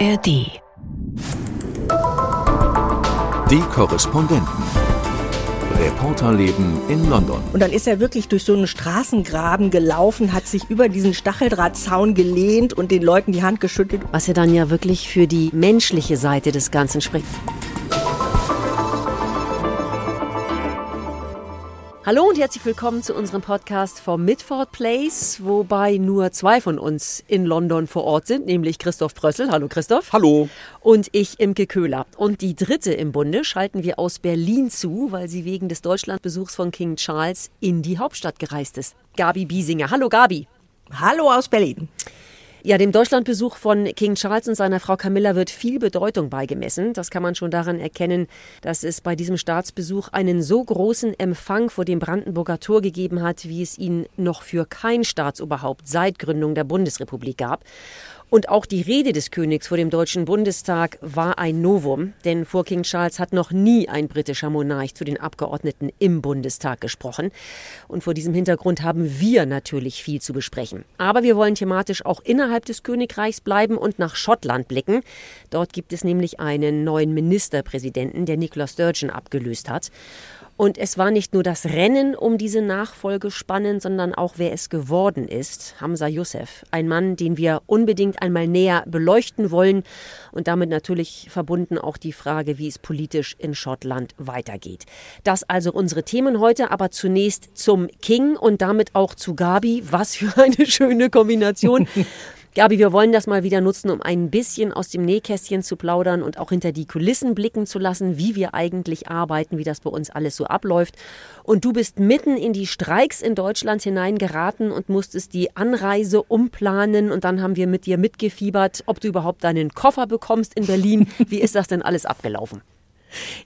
ARD. Die Korrespondenten. Reporterleben in London. Und dann ist er wirklich durch so einen Straßengraben gelaufen, hat sich über diesen Stacheldrahtzaun gelehnt und den Leuten die Hand geschüttelt. Was ja dann ja wirklich für die menschliche Seite des Ganzen spricht. Hallo und herzlich willkommen zu unserem Podcast vom Midford Place, wobei nur zwei von uns in London vor Ort sind, nämlich Christoph Brössel. Hallo Christoph. Hallo. Und ich, Imke Köhler. Und die dritte im Bunde schalten wir aus Berlin zu, weil sie wegen des Deutschlandbesuchs von King Charles in die Hauptstadt gereist ist. Gabi Biesinger. Hallo Gabi. Hallo aus Berlin. Ja, dem Deutschlandbesuch von King Charles und seiner Frau Camilla wird viel Bedeutung beigemessen. Das kann man schon daran erkennen, dass es bei diesem Staatsbesuch einen so großen Empfang vor dem Brandenburger Tor gegeben hat, wie es ihn noch für kein Staatsoberhaupt seit Gründung der Bundesrepublik gab. Und auch die Rede des Königs vor dem Deutschen Bundestag war ein Novum, denn vor King Charles hat noch nie ein britischer Monarch zu den Abgeordneten im Bundestag gesprochen. Und vor diesem Hintergrund haben wir natürlich viel zu besprechen. Aber wir wollen thematisch auch innerhalb des Königreichs bleiben und nach Schottland blicken. Dort gibt es nämlich einen neuen Ministerpräsidenten, der Nicola Sturgeon abgelöst hat. Und es war nicht nur das Rennen um diese Nachfolge spannend, sondern auch wer es geworden ist, Hamza Youssef. Ein Mann, den wir unbedingt einmal näher beleuchten wollen und damit natürlich verbunden auch die Frage, wie es politisch in Schottland weitergeht. Das also unsere Themen heute, aber zunächst zum King und damit auch zu Gabi. Was für eine schöne Kombination. Gabi, wir wollen das mal wieder nutzen, um ein bisschen aus dem Nähkästchen zu plaudern und auch hinter die Kulissen blicken zu lassen, wie wir eigentlich arbeiten, wie das bei uns alles so abläuft. Und du bist mitten in die Streiks in Deutschland hineingeraten und musstest die Anreise umplanen und dann haben wir mit dir mitgefiebert, ob du überhaupt deinen Koffer bekommst in Berlin. Wie ist das denn alles abgelaufen?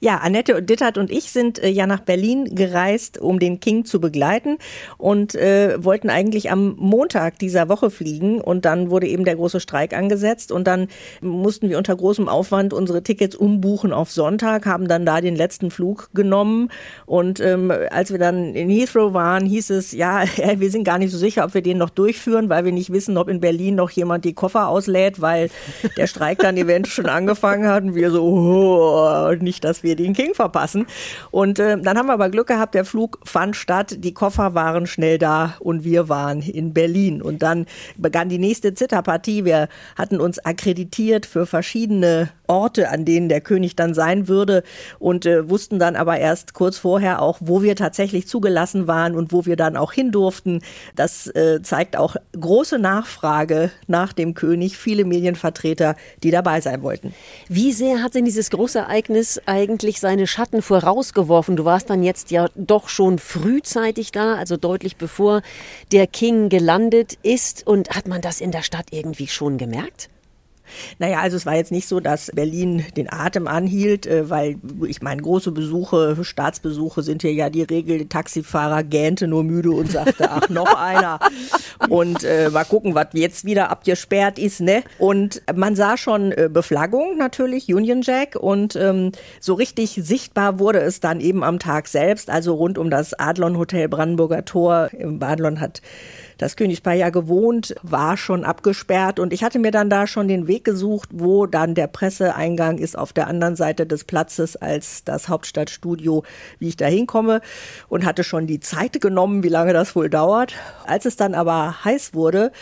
Ja, Annette und Dittert und ich sind äh, ja nach Berlin gereist, um den King zu begleiten und äh, wollten eigentlich am Montag dieser Woche fliegen und dann wurde eben der große Streik angesetzt und dann mussten wir unter großem Aufwand unsere Tickets umbuchen auf Sonntag, haben dann da den letzten Flug genommen und ähm, als wir dann in Heathrow waren, hieß es, ja, wir sind gar nicht so sicher, ob wir den noch durchführen, weil wir nicht wissen, ob in Berlin noch jemand die Koffer auslädt, weil der Streik dann eventuell schon angefangen hat und wir so, oh, nicht nicht, dass wir den King verpassen. Und äh, dann haben wir aber Glück gehabt, der Flug fand statt, die Koffer waren schnell da und wir waren in Berlin. Und dann begann die nächste Zitterpartie. Wir hatten uns akkreditiert für verschiedene Orte, an denen der König dann sein würde und äh, wussten dann aber erst kurz vorher auch, wo wir tatsächlich zugelassen waren und wo wir dann auch hin durften. Das äh, zeigt auch große Nachfrage nach dem König, viele Medienvertreter, die dabei sein wollten. Wie sehr hat denn dieses große Ereignis eigentlich seine Schatten vorausgeworfen? Du warst dann jetzt ja doch schon frühzeitig da, also deutlich bevor der King gelandet ist. Und hat man das in der Stadt irgendwie schon gemerkt? Naja, also es war jetzt nicht so, dass Berlin den Atem anhielt, äh, weil ich meine, große Besuche, Staatsbesuche sind hier ja die Regel. Der Taxifahrer gähnte nur müde und sagte, ach, noch einer. Und äh, mal gucken, was jetzt wieder abgesperrt ist, ne? Und man sah schon äh, Beflaggung natürlich, Union Jack. Und ähm, so richtig sichtbar wurde es dann eben am Tag selbst, also rund um das Adlon Hotel Brandenburger Tor. Im Adlon hat das Königspaar ja gewohnt, war schon abgesperrt und ich hatte mir dann da schon den Weg gesucht, wo dann der Presseeingang ist auf der anderen Seite des Platzes als das Hauptstadtstudio, wie ich da hinkomme und hatte schon die Zeit genommen, wie lange das wohl dauert. Als es dann aber heiß wurde,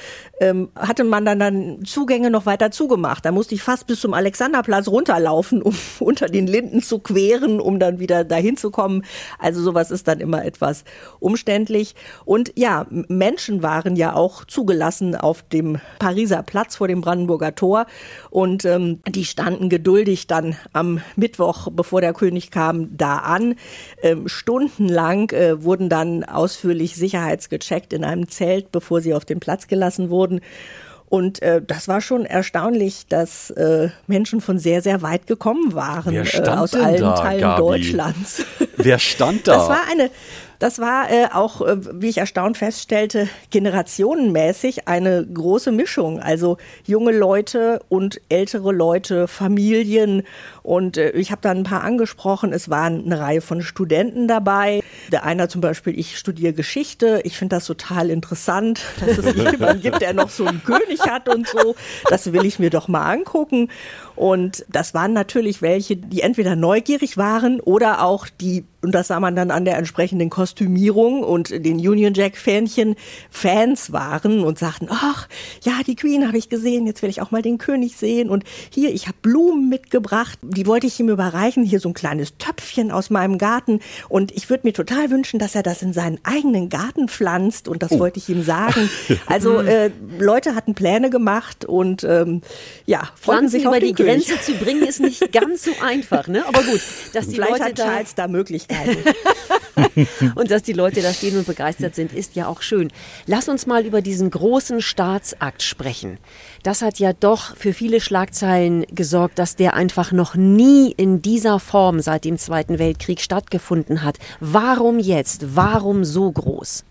ähm, hatte man dann, dann Zugänge noch weiter zugemacht. Da musste ich fast bis zum Alexanderplatz runterlaufen, um unter den Linden zu queren, um dann wieder dahin zu kommen. Also sowas ist dann immer etwas umständlich. Und ja, Menschen waren ja auch zugelassen auf dem Pariser Platz vor dem Brandenburger Tor und ähm, die standen geduldig dann am Mittwoch, bevor der König kam, da an. Ähm, stundenlang äh, wurden dann ausführlich sicherheitsgecheckt in einem Zelt, bevor sie auf den Platz gelassen wurden. Und äh, das war schon erstaunlich, dass äh, Menschen von sehr, sehr weit gekommen waren Wer äh, stand aus denn allen da, Teilen Gabi? Deutschlands. Wer stand da? Das war eine Das war äh, auch, äh, wie ich erstaunt feststellte, generationenmäßig eine große Mischung. Also junge Leute und ältere Leute, Familien. Und äh, ich habe dann ein paar angesprochen. Es waren eine Reihe von Studenten dabei. Der einer zum Beispiel, ich studiere Geschichte. Ich finde das total interessant, dass es jemanden gibt, der noch so einen König hat und so. Das will ich mir doch mal angucken. Und das waren natürlich welche, die entweder neugierig waren oder auch die und das sah man dann an der entsprechenden Kostümierung und den Union Jack Fähnchen Fans waren und sagten, ach, ja, die Queen habe ich gesehen, jetzt will ich auch mal den König sehen und hier, ich habe Blumen mitgebracht, die wollte ich ihm überreichen, hier so ein kleines Töpfchen aus meinem Garten und ich würde mir total wünschen, dass er das in seinen eigenen Garten pflanzt und das oh. wollte ich ihm sagen. Also äh, Leute hatten Pläne gemacht und ähm, ja, freuten sich über die König. Grenze zu bringen ist nicht ganz so einfach, ne? Aber gut, dass die Vielleicht Leute hat Charles da, da Möglichkeiten. und dass die Leute da stehen und begeistert sind, ist ja auch schön. Lass uns mal über diesen großen Staatsakt sprechen. Das hat ja doch für viele Schlagzeilen gesorgt, dass der einfach noch nie in dieser Form seit dem Zweiten Weltkrieg stattgefunden hat. Warum jetzt? Warum so groß?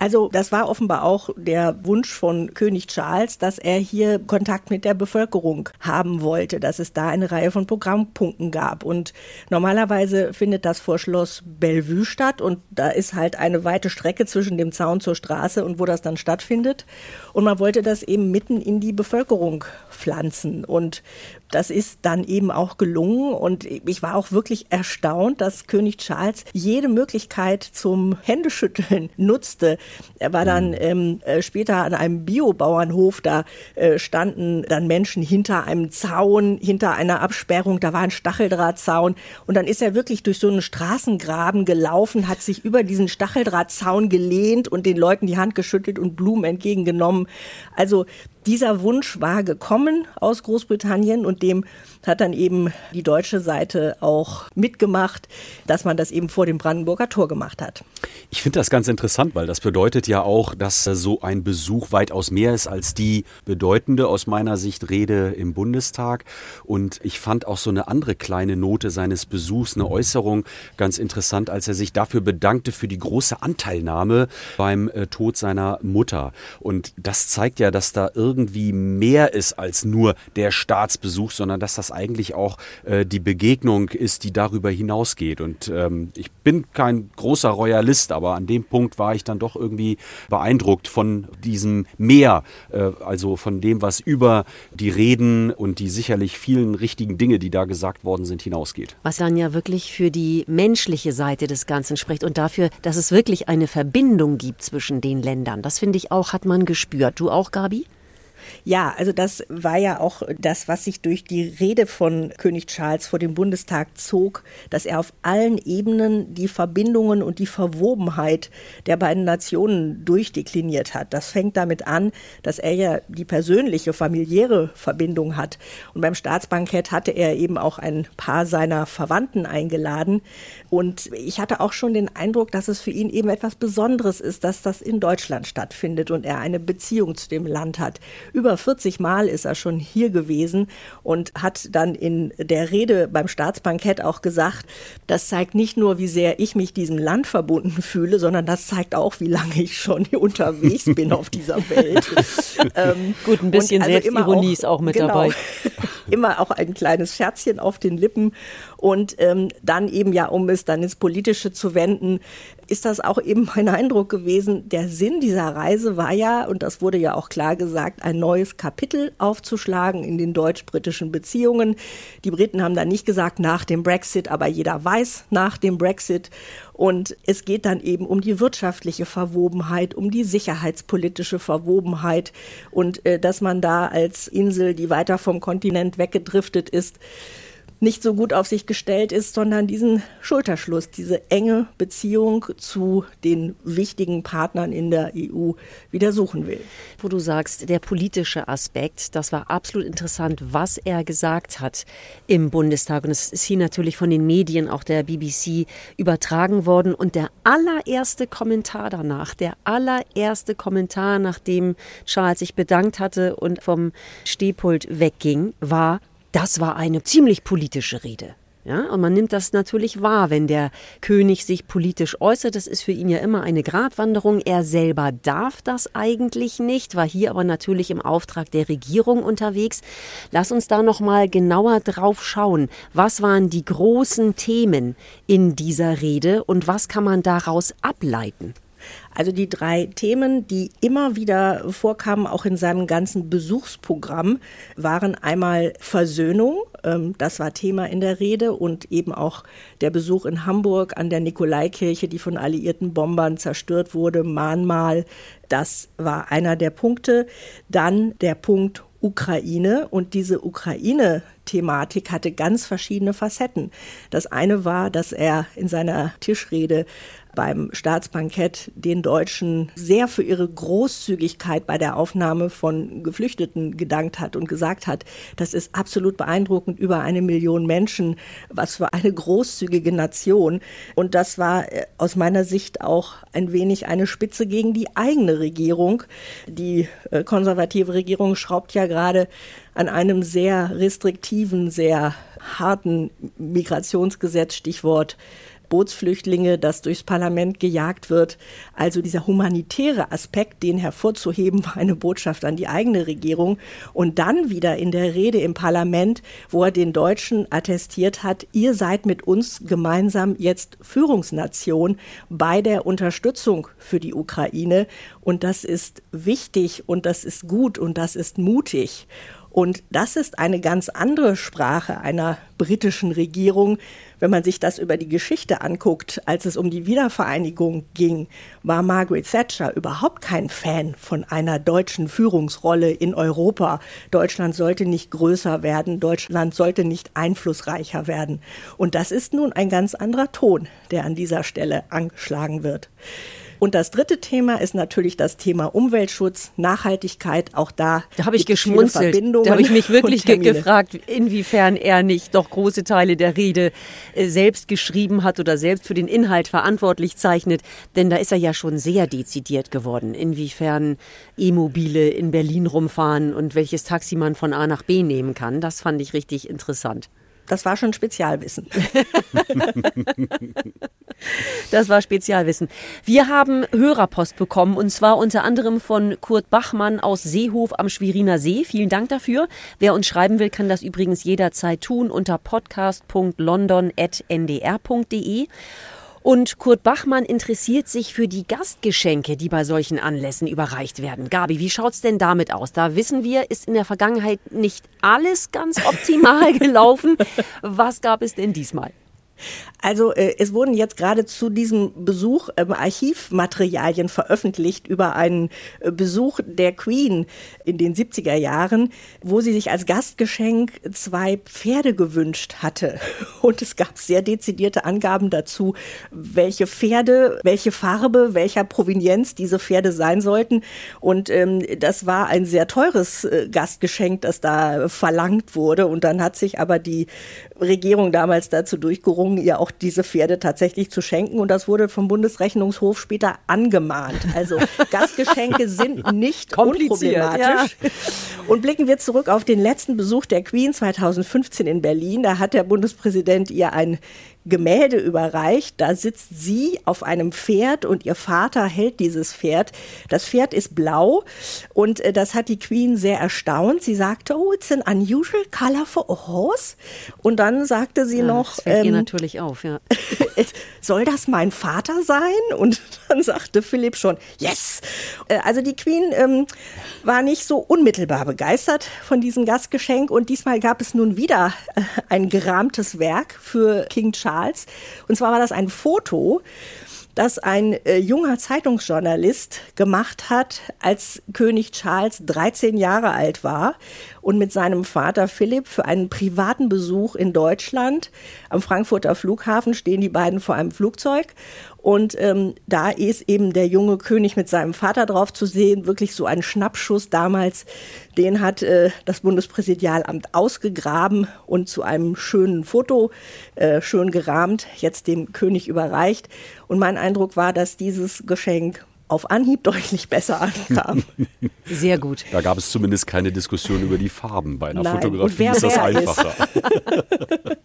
Also das war offenbar auch der Wunsch von König Charles, dass er hier Kontakt mit der Bevölkerung haben wollte, dass es da eine Reihe von Programmpunkten gab. Und normalerweise findet das vor Schloss Bellevue statt und da ist halt eine weite Strecke zwischen dem Zaun zur Straße und wo das dann stattfindet. Und man wollte das eben mitten in die Bevölkerung pflanzen. Und das ist dann eben auch gelungen und ich war auch wirklich erstaunt, dass König Charles jede Möglichkeit zum Händeschütteln nutzte. Er war dann mhm. ähm, äh, später an einem Biobauernhof, da äh, standen dann Menschen hinter einem Zaun, hinter einer Absperrung, da war ein Stacheldrahtzaun und dann ist er wirklich durch so einen Straßengraben gelaufen, hat sich über diesen Stacheldrahtzaun gelehnt und den Leuten die Hand geschüttelt und Blumen entgegengenommen. Also dieser Wunsch war gekommen aus Großbritannien und dem hat dann eben die deutsche Seite auch mitgemacht, dass man das eben vor dem Brandenburger Tor gemacht hat. Ich finde das ganz interessant, weil das bedeutet ja auch, dass so ein Besuch weitaus mehr ist als die bedeutende aus meiner Sicht Rede im Bundestag. Und ich fand auch so eine andere kleine Note seines Besuchs, eine Äußerung ganz interessant, als er sich dafür bedankte für die große Anteilnahme beim äh, Tod seiner Mutter. Und das zeigt ja, dass da irgendwie mehr ist als nur der Staatsbesuch, sondern dass das eigentlich auch äh, die Begegnung ist, die darüber hinausgeht. Und ähm, ich bin kein großer Royalist, aber an dem Punkt war ich dann doch irgendwie beeindruckt von diesem Mehr, äh, also von dem, was über die Reden und die sicherlich vielen richtigen Dinge, die da gesagt worden sind, hinausgeht. Was dann ja wirklich für die menschliche Seite des Ganzen spricht und dafür, dass es wirklich eine Verbindung gibt zwischen den Ländern. Das finde ich auch, hat man gespürt. Du auch, Gabi? Ja, also das war ja auch das, was sich durch die Rede von König Charles vor dem Bundestag zog, dass er auf allen Ebenen die Verbindungen und die Verwobenheit der beiden Nationen durchdekliniert hat. Das fängt damit an, dass er ja die persönliche, familiäre Verbindung hat. Und beim Staatsbankett hatte er eben auch ein paar seiner Verwandten eingeladen. Und ich hatte auch schon den Eindruck, dass es für ihn eben etwas Besonderes ist, dass das in Deutschland stattfindet und er eine Beziehung zu dem Land hat. Über 40 Mal ist er schon hier gewesen und hat dann in der Rede beim Staatsbankett auch gesagt, das zeigt nicht nur, wie sehr ich mich diesem Land verbunden fühle, sondern das zeigt auch, wie lange ich schon unterwegs bin auf dieser Welt. ähm, Gut, ein bisschen also Selbstironie ist auch mit genau, dabei. immer auch ein kleines Scherzchen auf den Lippen und ähm, dann eben ja, um es dann ins Politische zu wenden, ist das auch eben mein Eindruck gewesen. Der Sinn dieser Reise war ja, und das wurde ja auch klar gesagt, ein neues Kapitel aufzuschlagen in den deutsch-britischen Beziehungen. Die Briten haben da nicht gesagt nach dem Brexit, aber jeder weiß nach dem Brexit. Und es geht dann eben um die wirtschaftliche Verwobenheit, um die sicherheitspolitische Verwobenheit und äh, dass man da als Insel, die weiter vom Kontinent weggedriftet ist, nicht so gut auf sich gestellt ist, sondern diesen Schulterschluss, diese enge Beziehung zu den wichtigen Partnern in der EU wieder suchen will. Wo du sagst, der politische Aspekt, das war absolut interessant, was er gesagt hat im Bundestag. Und es ist hier natürlich von den Medien, auch der BBC, übertragen worden. Und der allererste Kommentar danach, der allererste Kommentar, nachdem Charles sich bedankt hatte und vom Stehpult wegging, war, das war eine ziemlich politische Rede. Ja, und man nimmt das natürlich wahr, wenn der König sich politisch äußert. Das ist für ihn ja immer eine Gratwanderung. Er selber darf das eigentlich nicht, war hier aber natürlich im Auftrag der Regierung unterwegs. Lass uns da noch mal genauer drauf schauen. Was waren die großen Themen in dieser Rede und was kann man daraus ableiten? Also die drei Themen, die immer wieder vorkamen, auch in seinem ganzen Besuchsprogramm, waren einmal Versöhnung, ähm, das war Thema in der Rede, und eben auch der Besuch in Hamburg an der Nikolaikirche, die von alliierten Bombern zerstört wurde, Mahnmal, das war einer der Punkte. Dann der Punkt Ukraine und diese Ukraine-Thematik hatte ganz verschiedene Facetten. Das eine war, dass er in seiner Tischrede beim Staatsbankett den Deutschen sehr für ihre Großzügigkeit bei der Aufnahme von Geflüchteten gedankt hat und gesagt hat, das ist absolut beeindruckend, über eine Million Menschen, was für eine großzügige Nation. Und das war äh, aus meiner Sicht auch ein wenig eine Spitze gegen die eigene Regierung. Die äh, konservative Regierung schraubt ja gerade an einem sehr restriktiven, sehr harten Migrationsgesetz, Stichwort Bootsflüchtlinge, das durchs Parlament gejagt wird. Also dieser humanitäre Aspekt, den hervorzuheben, war eine Botschaft an die eigene Regierung. Und dann wieder in der Rede im Parlament, wo er den Deutschen attestiert hat, ihr seid mit uns gemeinsam jetzt Führungsnation bei der Unterstützung für die Ukraine. Und das ist wichtig und das ist gut und das ist mutig. Und das ist eine ganz andere Sprache einer britischen Regierung. Wenn man sich das über die Geschichte anguckt, als es um die Wiedervereinigung ging, war Margaret Thatcher überhaupt kein Fan von einer deutschen Führungsrolle in Europa. Deutschland sollte nicht größer werden, Deutschland sollte nicht einflussreicher werden. Und das ist nun ein ganz anderer Ton, der an dieser Stelle angeschlagen wird. Und das dritte Thema ist natürlich das Thema Umweltschutz, Nachhaltigkeit. Auch da, da habe ich geschmunzelt. Da habe ich mich wirklich ge gefragt, inwiefern er nicht doch große Teile der Rede äh, selbst geschrieben hat oder selbst für den Inhalt verantwortlich zeichnet. Denn da ist er ja schon sehr dezidiert geworden. Inwiefern E-Mobile in Berlin rumfahren und welches Taxi man von A nach B nehmen kann. Das fand ich richtig interessant. Das war schon Spezialwissen. das war Spezialwissen. Wir haben Hörerpost bekommen und zwar unter anderem von Kurt Bachmann aus Seehof am Schweriner See. Vielen Dank dafür. Wer uns schreiben will, kann das übrigens jederzeit tun unter podcast.london.ndr.de. Und Kurt Bachmann interessiert sich für die Gastgeschenke, die bei solchen Anlässen überreicht werden. Gabi, wie schaut's denn damit aus? Da wissen wir, ist in der Vergangenheit nicht alles ganz optimal gelaufen. Was gab es denn diesmal? Also äh, es wurden jetzt gerade zu diesem Besuch ähm, Archivmaterialien veröffentlicht über einen äh, Besuch der Queen in den 70er Jahren, wo sie sich als Gastgeschenk zwei Pferde gewünscht hatte. Und es gab sehr dezidierte Angaben dazu, welche Pferde, welche Farbe, welcher Provenienz diese Pferde sein sollten. Und ähm, das war ein sehr teures äh, Gastgeschenk, das da verlangt wurde. Und dann hat sich aber die Regierung damals dazu durchgerungen, ihr auch diese Pferde tatsächlich zu schenken. Und das wurde vom Bundesrechnungshof später angemahnt. Also Gastgeschenke sind nicht unproblematisch. Ja. Und blicken wir zurück auf den letzten Besuch der Queen 2015 in Berlin. Da hat der Bundespräsident ihr ein Gemälde überreicht. Da sitzt sie auf einem Pferd und ihr Vater hält dieses Pferd. Das Pferd ist blau und äh, das hat die Queen sehr erstaunt. Sie sagte, oh, it's an unusual color for a horse. Und dann sagte sie ja, noch, ähm, natürlich auf, ja. soll das mein Vater sein? Und dann sagte Philipp schon, yes. Äh, also die Queen ähm, war nicht so unmittelbar begeistert von diesem Gastgeschenk und diesmal gab es nun wieder äh, ein gerahmtes Werk für King Charles. Und zwar war das ein Foto, das ein äh, junger Zeitungsjournalist gemacht hat, als König Charles 13 Jahre alt war und mit seinem Vater Philipp für einen privaten Besuch in Deutschland am Frankfurter Flughafen stehen die beiden vor einem Flugzeug und ähm, da ist eben der junge König mit seinem Vater drauf zu sehen, wirklich so ein Schnappschuss damals. Den hat äh, das Bundespräsidialamt ausgegraben und zu einem schönen Foto, äh, schön gerahmt, jetzt dem König überreicht. Und mein Eindruck war, dass dieses Geschenk auf Anhieb deutlich besser ankam. Sehr gut. Da gab es zumindest keine Diskussion über die Farben. Bei einer Nein, Fotografie wer ist das wer ist. einfacher.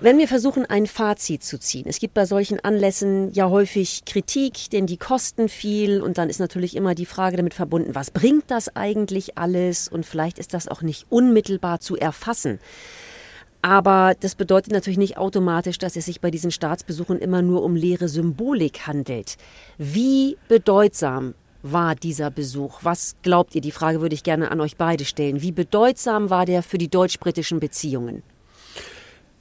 Wenn wir versuchen, ein Fazit zu ziehen. Es gibt bei solchen Anlässen ja häufig Kritik, denn die kosten viel und dann ist natürlich immer die Frage damit verbunden, was bringt das eigentlich alles und vielleicht ist das auch nicht unmittelbar zu erfassen. Aber das bedeutet natürlich nicht automatisch, dass es sich bei diesen Staatsbesuchen immer nur um leere Symbolik handelt. Wie bedeutsam war dieser Besuch? Was glaubt ihr? Die Frage würde ich gerne an euch beide stellen. Wie bedeutsam war der für die deutsch-britischen Beziehungen?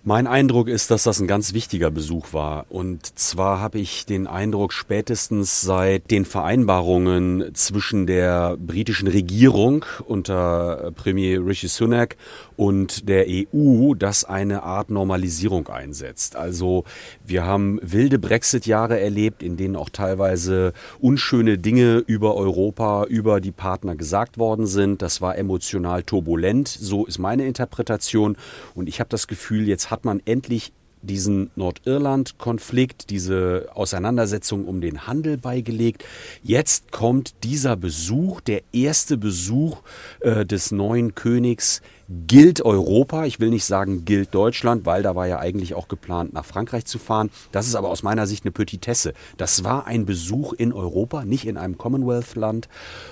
Mein Eindruck ist, dass das ein ganz wichtiger Besuch war. Und zwar habe ich den Eindruck, spätestens seit den Vereinbarungen zwischen der britischen Regierung unter Premier Rishi Sunak und der EU, dass eine Art Normalisierung einsetzt. Also wir haben wilde Brexit-Jahre erlebt, in denen auch teilweise unschöne Dinge über Europa, über die Partner gesagt worden sind. Das war emotional turbulent. So ist meine Interpretation. Und ich habe das Gefühl, jetzt hat man endlich diesen Nordirland-Konflikt, diese Auseinandersetzung um den Handel beigelegt. Jetzt kommt dieser Besuch, der erste Besuch äh, des neuen Königs gilt Europa. Ich will nicht sagen gilt Deutschland, weil da war ja eigentlich auch geplant, nach Frankreich zu fahren. Das ist aber aus meiner Sicht eine Petitesse. Das war ein Besuch in Europa, nicht in einem Commonwealth-Land.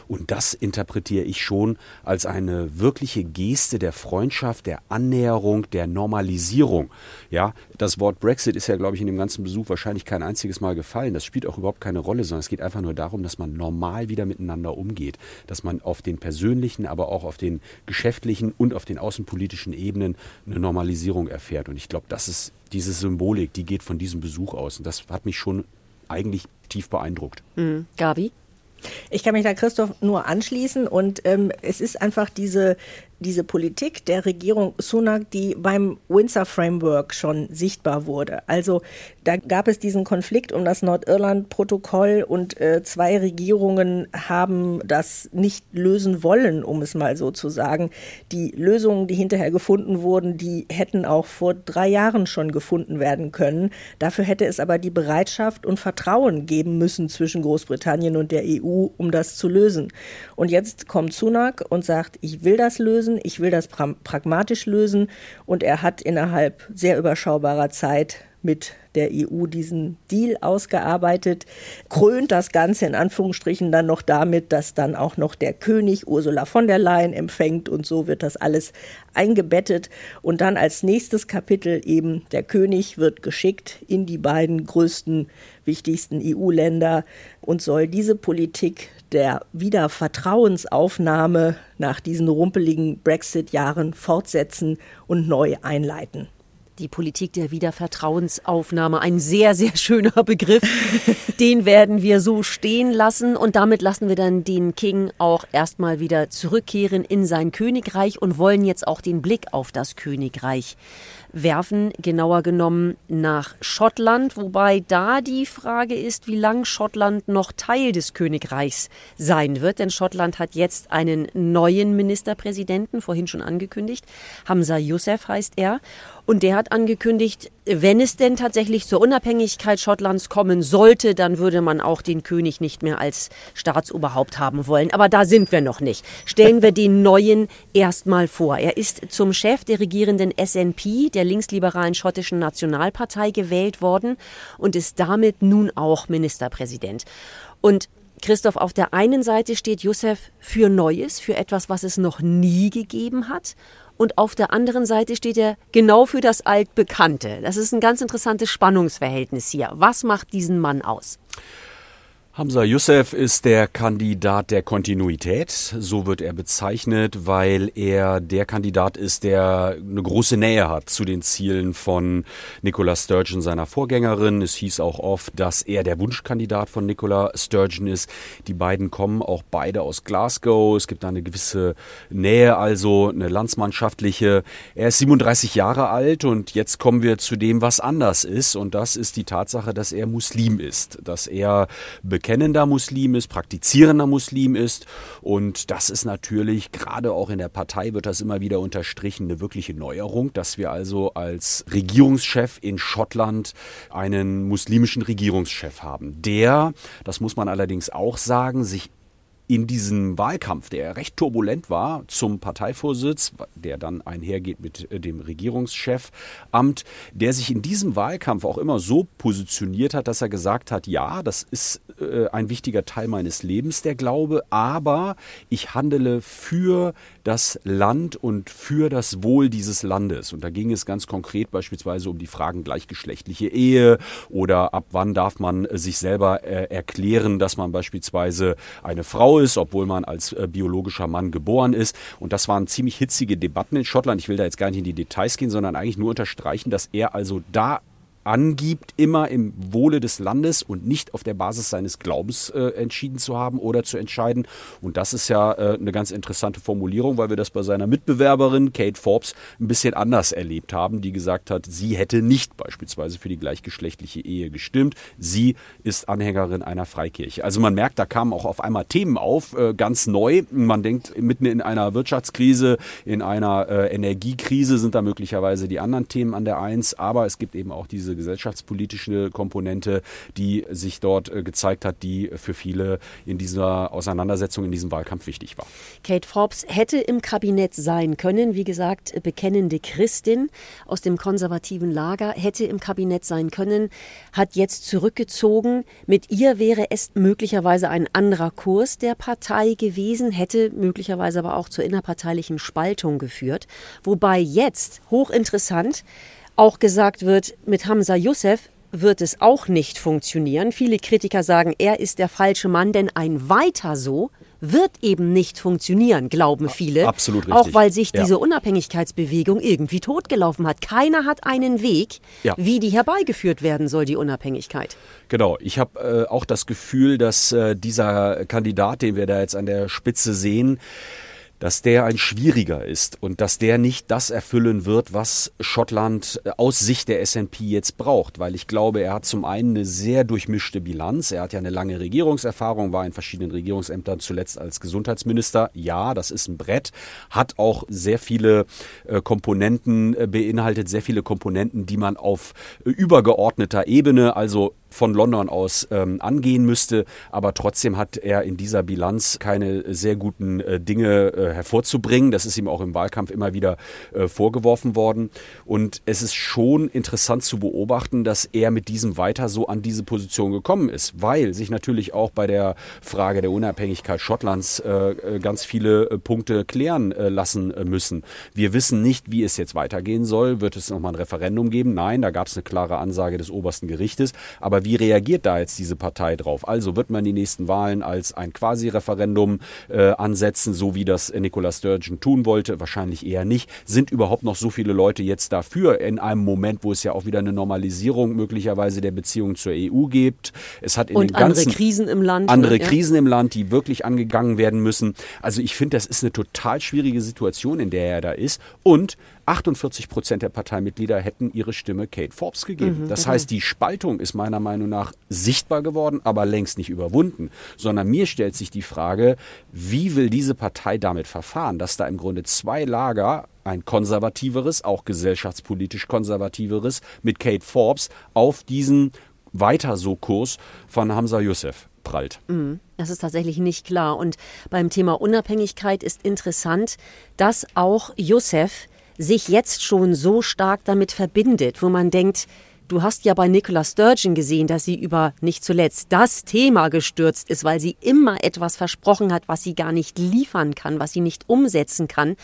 Und das interpretiere ich schon als eine wirkliche Geste der Freundschaft, der Annäherung, der Normalisierung. Ja, das Wort Brexit ist ja, glaube ich, in dem ganzen Besuch wahrscheinlich kein einziges Mal gefallen. Das spielt auch überhaupt keine Rolle, sondern es geht einfach nur darum, dass man normal wieder miteinander umgeht. Dass man auf den persönlichen, aber auch auf den geschäftlichen und auf den außenpolitischen Ebenen eine Normalisierung erfährt. Und ich glaube, das ist diese Symbolik, die geht von diesem Besuch aus. Und das hat mich schon eigentlich tief beeindruckt. Mhm. Gabi? Ich kann mich da Christoph nur anschließen und ähm, es ist einfach diese, diese Politik der Regierung Sunak, die beim Windsor Framework schon sichtbar wurde. Also da gab es diesen Konflikt um das Nordirland-Protokoll und äh, zwei Regierungen haben das nicht lösen wollen, um es mal so zu sagen. Die Lösungen, die hinterher gefunden wurden, die hätten auch vor drei Jahren schon gefunden werden können. Dafür hätte es aber die Bereitschaft und Vertrauen geben müssen zwischen Großbritannien und der EU, um das zu lösen. Und jetzt kommt Sunak und sagt, ich will das lösen, ich will das pra pragmatisch lösen. Und er hat innerhalb sehr überschaubarer Zeit mit der EU diesen Deal ausgearbeitet, krönt das Ganze in Anführungsstrichen dann noch damit, dass dann auch noch der König Ursula von der Leyen empfängt und so wird das alles eingebettet und dann als nächstes Kapitel eben der König wird geschickt in die beiden größten, wichtigsten EU-Länder und soll diese Politik der Wiedervertrauensaufnahme nach diesen rumpeligen Brexit-Jahren fortsetzen und neu einleiten. Die Politik der Wiedervertrauensaufnahme, ein sehr, sehr schöner Begriff. den werden wir so stehen lassen und damit lassen wir dann den King auch erstmal wieder zurückkehren in sein Königreich und wollen jetzt auch den Blick auf das Königreich werfen, genauer genommen nach Schottland, wobei da die Frage ist, wie lang Schottland noch Teil des Königreichs sein wird, denn Schottland hat jetzt einen neuen Ministerpräsidenten, vorhin schon angekündigt, Hamza Youssef heißt er, und der hat angekündigt, wenn es denn tatsächlich zur Unabhängigkeit Schottlands kommen sollte, dann würde man auch den König nicht mehr als Staatsoberhaupt haben wollen. Aber da sind wir noch nicht. Stellen wir den neuen erstmal vor. Er ist zum Chef der regierenden SNP, der linksliberalen schottischen Nationalpartei, gewählt worden und ist damit nun auch Ministerpräsident. Und Christoph, auf der einen Seite steht Youssef für Neues, für etwas, was es noch nie gegeben hat und auf der anderen Seite steht er genau für das Altbekannte. Das ist ein ganz interessantes Spannungsverhältnis hier. Was macht diesen Mann aus? Hamza Youssef ist der Kandidat der Kontinuität, so wird er bezeichnet, weil er der Kandidat ist, der eine große Nähe hat zu den Zielen von Nicola Sturgeon, seiner Vorgängerin. Es hieß auch oft, dass er der Wunschkandidat von Nicola Sturgeon ist. Die beiden kommen auch beide aus Glasgow. Es gibt da eine gewisse Nähe, also eine landsmannschaftliche. Er ist 37 Jahre alt und jetzt kommen wir zu dem, was anders ist. Und das ist die Tatsache, dass er Muslim ist, dass er bekennender Muslim ist, praktizierender Muslim ist. Und das ist natürlich, gerade auch in der Partei wird das immer wieder unterstrichen, eine wirkliche Neuerung, dass wir also als Regierungschef in Schottland einen muslimischen Regierungschef haben, der, das muss man allerdings auch sagen, sich in diesem Wahlkampf, der recht turbulent war, zum Parteivorsitz, der dann einhergeht mit äh, dem Regierungschefamt, der sich in diesem Wahlkampf auch immer so positioniert hat, dass er gesagt hat, ja, das ist äh, ein wichtiger Teil meines Lebens, der Glaube, aber ich handele für das Land und für das Wohl dieses Landes. Und da ging es ganz konkret beispielsweise um die Fragen gleichgeschlechtliche Ehe oder ab wann darf man sich selber äh, erklären, dass man beispielsweise eine Frau ist, obwohl man als äh, biologischer Mann geboren ist. Und das waren ziemlich hitzige Debatten in Schottland. Ich will da jetzt gar nicht in die Details gehen, sondern eigentlich nur unterstreichen, dass er also da angibt, immer im Wohle des Landes und nicht auf der Basis seines Glaubens äh, entschieden zu haben oder zu entscheiden. Und das ist ja äh, eine ganz interessante Formulierung, weil wir das bei seiner Mitbewerberin Kate Forbes ein bisschen anders erlebt haben, die gesagt hat, sie hätte nicht beispielsweise für die gleichgeschlechtliche Ehe gestimmt. Sie ist Anhängerin einer Freikirche. Also man merkt, da kamen auch auf einmal Themen auf, äh, ganz neu. Man denkt, mitten in einer Wirtschaftskrise, in einer äh, Energiekrise sind da möglicherweise die anderen Themen an der Eins, aber es gibt eben auch diese diese gesellschaftspolitische Komponente, die sich dort äh, gezeigt hat, die für viele in dieser Auseinandersetzung, in diesem Wahlkampf wichtig war. Kate Forbes hätte im Kabinett sein können, wie gesagt, bekennende Christin aus dem konservativen Lager, hätte im Kabinett sein können, hat jetzt zurückgezogen. Mit ihr wäre es möglicherweise ein anderer Kurs der Partei gewesen, hätte möglicherweise aber auch zur innerparteilichen Spaltung geführt. Wobei jetzt, hochinteressant, auch gesagt wird, mit Hamza Youssef wird es auch nicht funktionieren. Viele Kritiker sagen, er ist der falsche Mann, denn ein weiter so wird eben nicht funktionieren, glauben viele. Absolut richtig. Auch weil sich ja. diese Unabhängigkeitsbewegung irgendwie totgelaufen hat. Keiner hat einen Weg, ja. wie die herbeigeführt werden soll, die Unabhängigkeit. Genau, ich habe äh, auch das Gefühl, dass äh, dieser Kandidat, den wir da jetzt an der Spitze sehen, dass der ein schwieriger ist und dass der nicht das erfüllen wird, was Schottland äh, aus Sicht der SNP jetzt braucht, weil ich glaube, er hat zum einen eine sehr durchmischte Bilanz. Er hat ja eine lange Regierungserfahrung, war in verschiedenen Regierungsämtern zuletzt als Gesundheitsminister. Ja, das ist ein Brett, hat auch sehr viele äh, Komponenten äh, beinhaltet, sehr viele Komponenten, die man auf übergeordneter Ebene, also von London aus ähm, angehen müsste. Aber trotzdem hat er in dieser Bilanz keine sehr guten äh, Dinge äh, hervorzubringen. Das ist ihm auch im Wahlkampf immer wieder äh, vorgeworfen worden. Und es ist schon interessant zu beobachten, dass er mit diesem weiter so an diese Position gekommen ist, weil sich natürlich auch bei der Frage der Unabhängigkeit Schottlands äh, äh, ganz viele äh, Punkte klären lassen müssen. Wir wissen nicht, wie es jetzt weitergehen soll. Wird es nochmal ein Referendum geben? Nein, da gab es eine klare Ansage des obersten Gerichtes. Aber wie reagiert da jetzt diese Partei drauf? Also wird man die nächsten Wahlen als ein Quasi-Referendum äh, ansetzen, so wie das Nicola Sturgeon tun wollte? Wahrscheinlich eher nicht. Sind überhaupt noch so viele Leute jetzt dafür in einem Moment, wo es ja auch wieder eine Normalisierung möglicherweise der Beziehungen zur EU gibt? Es hat in Und den ganzen andere Krisen im Land. Andere ne? Krisen im Land, die wirklich angegangen werden müssen. Also ich finde, das ist eine total schwierige Situation, in der er da ist. Und 48 Prozent der Parteimitglieder hätten ihre Stimme Kate Forbes gegeben. Mhm, das heißt, die Spaltung ist meiner Meinung nach sichtbar geworden, aber längst nicht überwunden. Sondern mir stellt sich die Frage, wie will diese Partei damit verfahren, dass da im Grunde zwei Lager ein konservativeres, auch gesellschaftspolitisch konservativeres mit Kate Forbes auf diesen weiter so Kurs von Hamza Youssef prallt. Mhm. Das ist tatsächlich nicht klar. Und beim Thema Unabhängigkeit ist interessant, dass auch Youssef sich jetzt schon so stark damit verbindet, wo man denkt, Du hast ja bei Nicola Sturgeon gesehen, dass sie über nicht zuletzt das Thema gestürzt ist, weil sie immer etwas versprochen hat, was sie gar nicht liefern kann, was sie nicht umsetzen kann.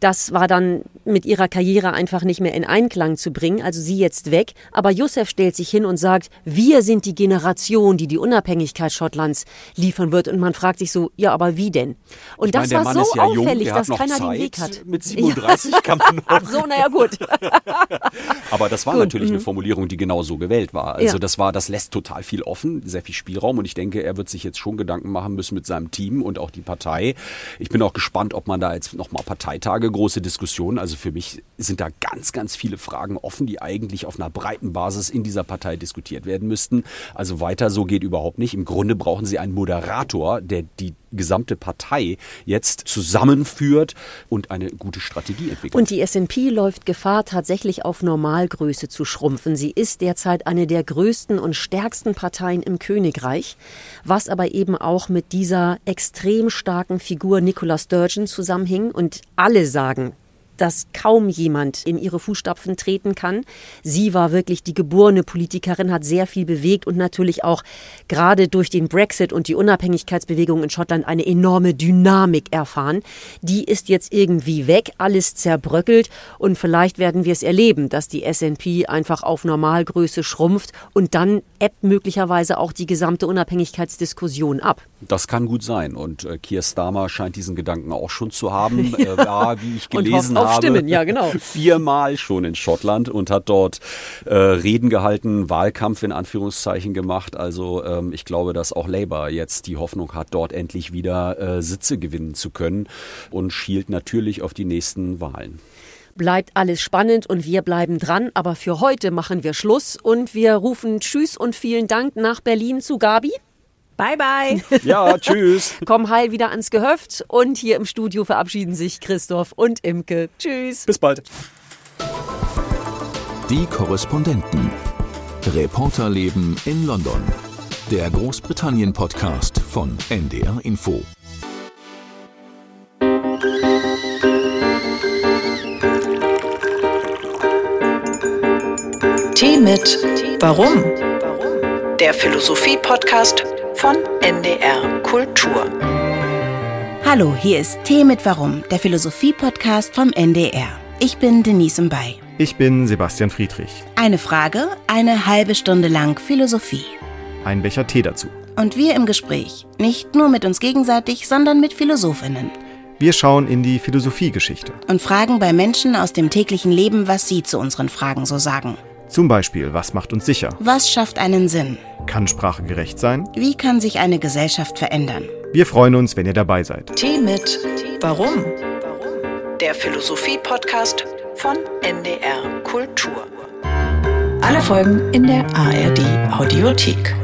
Das war dann mit ihrer Karriere einfach nicht mehr in Einklang zu bringen, also sie jetzt weg. Aber Youssef stellt sich hin und sagt, wir sind die Generation, die die Unabhängigkeit Schottlands liefern wird. Und man fragt sich so, ja, aber wie denn? Und ich das meine, war so ja auffällig, jung, dass keiner Zeit. den Weg hat. Mit 37 ja. kann man noch. Ach so, naja, gut. aber das war gut. natürlich eine mhm. Formulierung Formulierung, die genau so gewählt war. Also Ja. das war, das lässt total viel offen, sehr viel Spielraum und ich denke, er wird sich jetzt schon Gedanken machen müssen mit seinem Team und auch die Partei. Ich bin auch gespannt, ob man da jetzt nochmal Parteitage, große Diskussionen, also für mich sind da ganz, ganz viele Fragen offen, die eigentlich auf einer breiten Basis in dieser Partei diskutiert werden müssten. Also weiter so geht überhaupt nicht. Im Grunde brauchen sie einen Moderator, der die gesamte Partei jetzt zusammenführt und eine gute Strategie entwickelt. Und die S&P läuft Gefahr, tatsächlich auf Normalgröße zu schrumpfen. Sie ist derzeit eine der größten und stärksten Parteien im Königreich, was aber eben auch mit dieser extrem starken Figur Nicola Sturgeon zusammenhing. Und alle sagen, dass kaum jemand in ihre Fußstapfen treten kann. Sie war wirklich die geborene Politikerin, hat sehr viel bewegt und natürlich auch gerade durch den Brexit und die Unabhängigkeitsbewegung in Schottland eine enorme Dynamik erfahren. Die ist jetzt irgendwie weg, alles zerbröckelt und vielleicht werden wir es erleben, dass die S&P einfach auf Normalgröße schrumpft und dann ebbt möglicherweise auch die gesamte Unabhängigkeitsdiskussion ab. Das kann gut sein. Und äh, Keir Starmer scheint diesen Gedanken auch schon zu haben. Äh, war, wie ich gelesen auf habe, Stimmen, ja, genau. viermal schon in Schottland und hat dort äh, Reden gehalten, Wahlkampf in Anführungszeichen gemacht. Also ähm, ich glaube, dass auch Labour jetzt die Hoffnung hat, dort endlich wieder äh, Sitze gewinnen zu können und schielt natürlich auf die nächsten Wahlen. bleibt alles spannend und wir bleiben dran. Aber für heute machen wir Schluss und wir rufen Tschüss und vielen Dank nach Berlin zu Gabi. Bye, bye. Ja, tschüss. Komm heil wieder ans Gehöft und hier im Studio verabschieden sich Christoph und Imke. Tschüss. Bis bald. Die Korrespondenten. Reporterleben in London. Der Großbritannien-Podcast von NDR Info. Tee mit Warum? Der Philosophie-Podcast von NDR Kultur. Hallo, hier ist Tee mit Warum, der Philosophie-Podcast vom NDR. Ich bin Denise Mbay. Ich bin Sebastian Friedrich. Eine Frage, eine halbe Stunde lang Philosophie. Ein Becher Tee dazu. Und wir im Gespräch, nicht nur mit uns gegenseitig, sondern mit Philosophinnen. Wir schauen in die Philosophiegeschichte. Und fragen bei Menschen aus dem täglichen Leben, was sie zu unseren Fragen so sagen. Zum Beispiel, was macht uns sicher? Was schafft einen Sinn? Kann Sprache gerecht sein? Wie kann sich eine Gesellschaft verändern? Wir freuen uns, wenn ihr dabei seid. Tee mit Warum? Der Philosophie-Podcast von NDR Kultur. Alle Folgen in der ARD Audiothek.